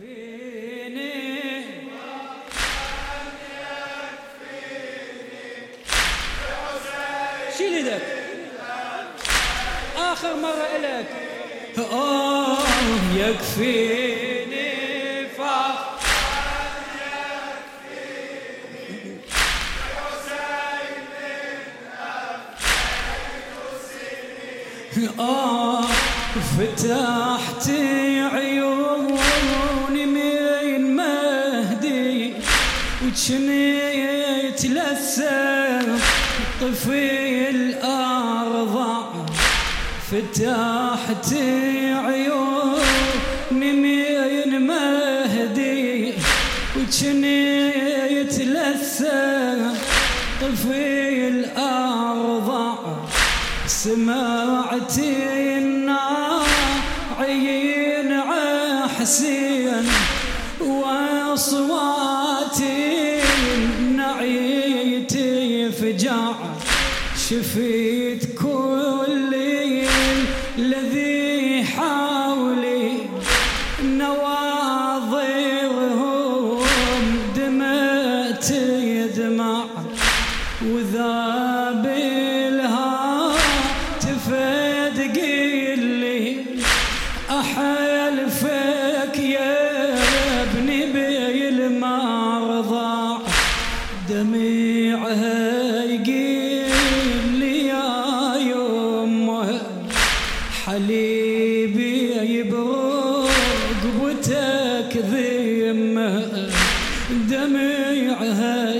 شيل يدك آخر مرة إلك. آه يكفيني فخر. آه فتحت وجنيت لسه طفي الأرض فتحت عيوني من مهدي. وجنيت لسه طفي الأرض سمعت شفيت بوتك ذمه دمعها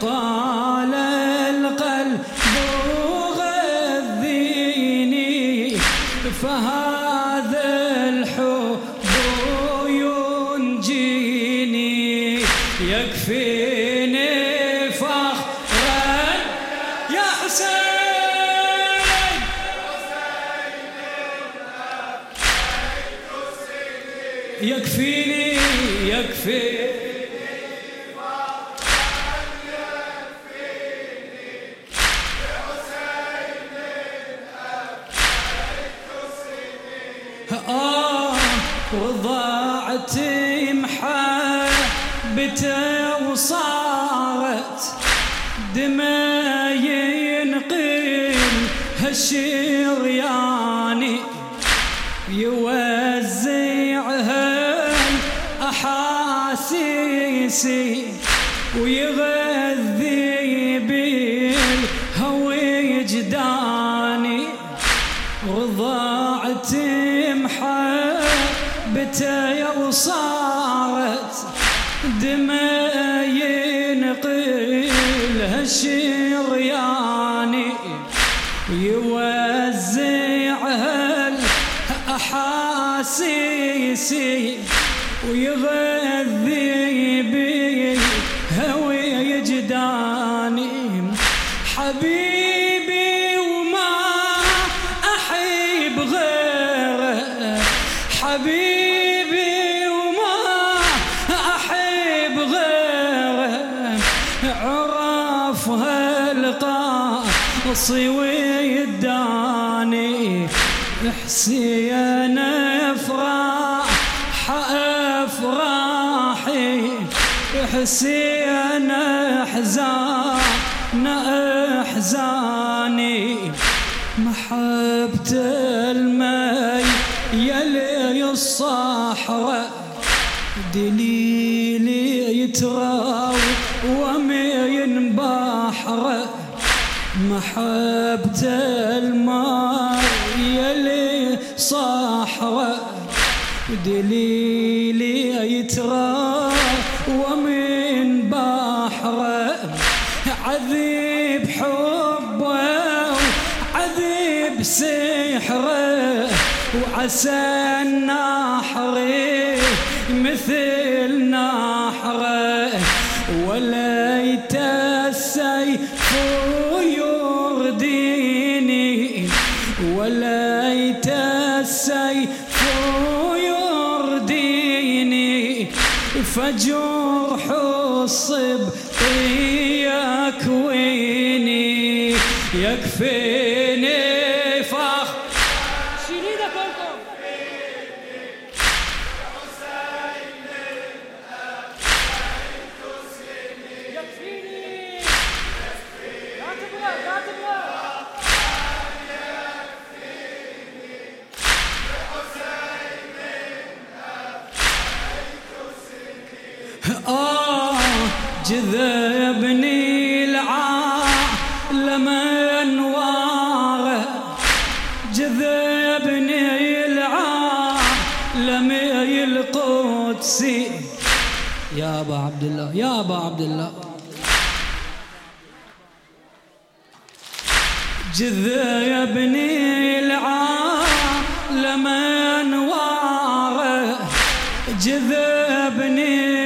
فقال القلب غذيني فهذا الحب ينجيني يكفيني فخرا. يا حسين! يكفيني يكفي وضاعت محبته وصارت دمى ينقل هالشرياني يوزعها أحاسيسي ويغذي بالهوي جداني. رضعت محبته وصارت دمى ينقل هالشرياني يوزعها الأحاسيسي ويغذي بالهوي عرف هالقاصي ويداني حسين افراح أفراحي. حسين احزان احزاني محبة المي يلي الصحراء دليلي يتراو ومين بحره محبة الماء يلي صحراء دليلي يترى ومن بحره عذيب حبه بسحره وعسى النحر مثل السيف يرديني فجرح الصب يكويني يكفيني جذبني العالم انواره جذبني العالم القدسي يا أبا عبد الله يا أبا عبد الله جذبني العالم انواره جذبني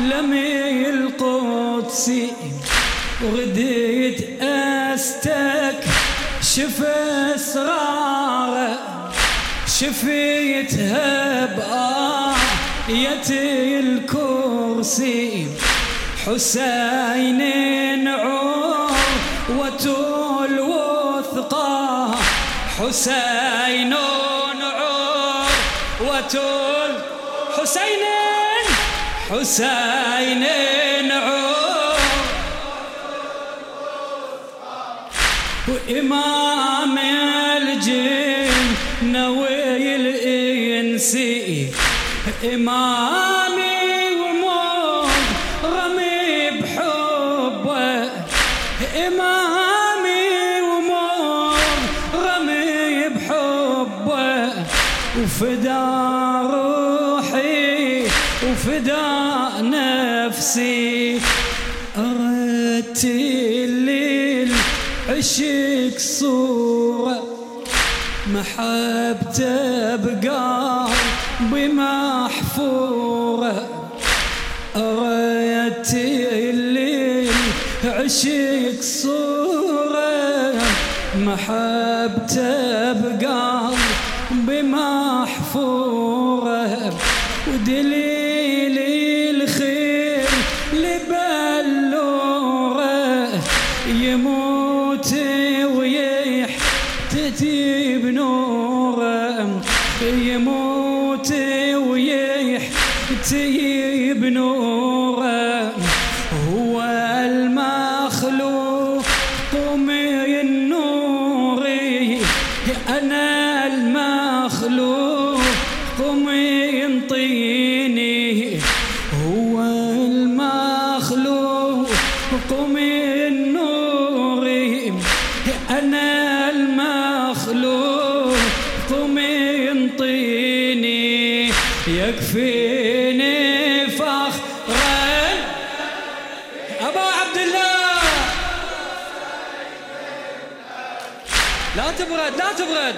العالمي القدسي وغديت أستك شف اسراره شفيتها بآية الكرسي حسين عور وتول وثقا حسين عور وتول حسين حسين وإمام الجن نوي الإنسي إمامي روحي وفدا نفسي. أردت الليل عشق صورة. محبته بقلبي محفورة أردت الليل عشق صورة. محبته بقلبي محفورة ودليل يموت ويحتي بنوره هو المخلوق من نوري أنا المخلوق من طيني. هو المخلوق من تبرد لا تبرد.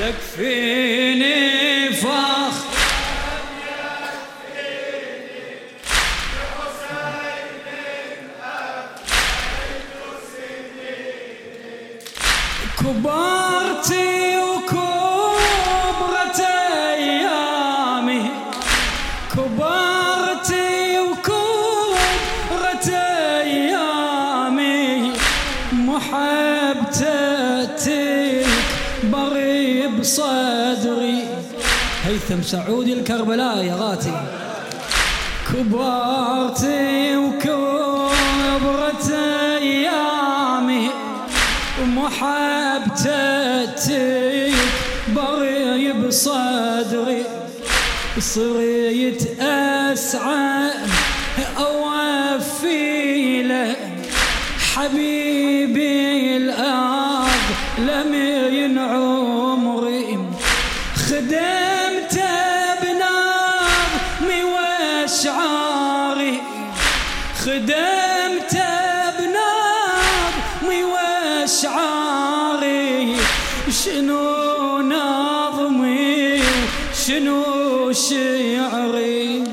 يكفيني فخر. كبرتي وكبرت أيامي. بري بصدري هيثم سعودي الكربلاء يا غاتي. كبرتي وكبرت أيامي. ومحبتك بري بصدري. صريت أسعى خدمته بنظمي واشعاري خدمته مي واشعاري شنو نظمي شنو شعري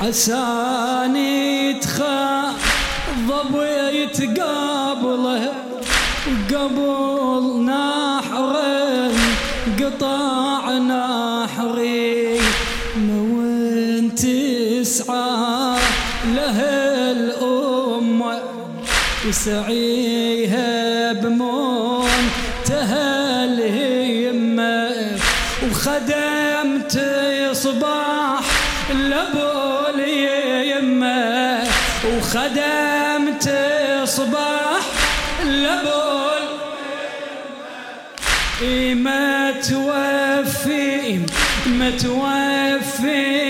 عساني تخاف ضبيت قبله قبل وسعيها بمنتهى الهمة وخدمت صباح لابو يمه وخدمت صباح لابو ما توفي ما توفي.